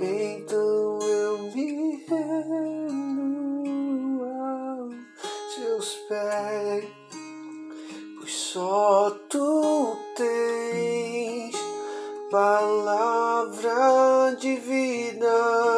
Então eu me rendo aos teus pés, pois só tu tens palavra de vida.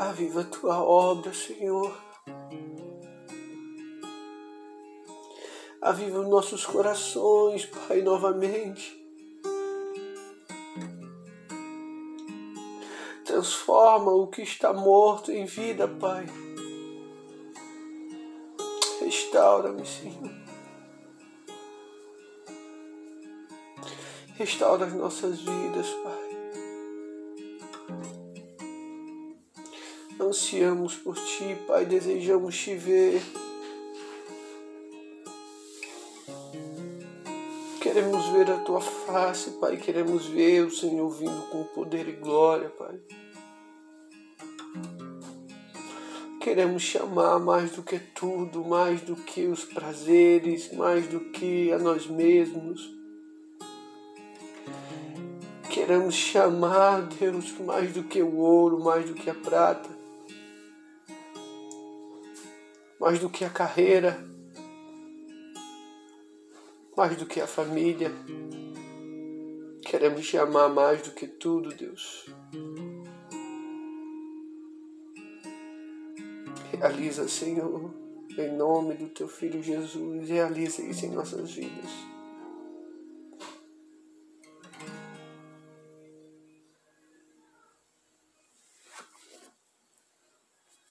Aviva a tua obra, Senhor. Aviva os nossos corações, Pai, novamente. Transforma o que está morto em vida, Pai. Restaura-me, Senhor. Restaura as nossas vidas, Pai. Ansiamos por Ti, Pai, desejamos Te ver. Queremos ver a Tua face, Pai, queremos ver o Senhor vindo com poder e glória, Pai. Queremos chamar mais do que tudo, mais do que os prazeres, mais do que a nós mesmos. Queremos chamar, Deus, mais do que o ouro, mais do que a prata, mais do que a carreira, mais do que a família. Queremos te amar mais do que tudo, Deus. Realiza, Senhor, em nome do Teu Filho Jesus, realiza isso em nossas vidas.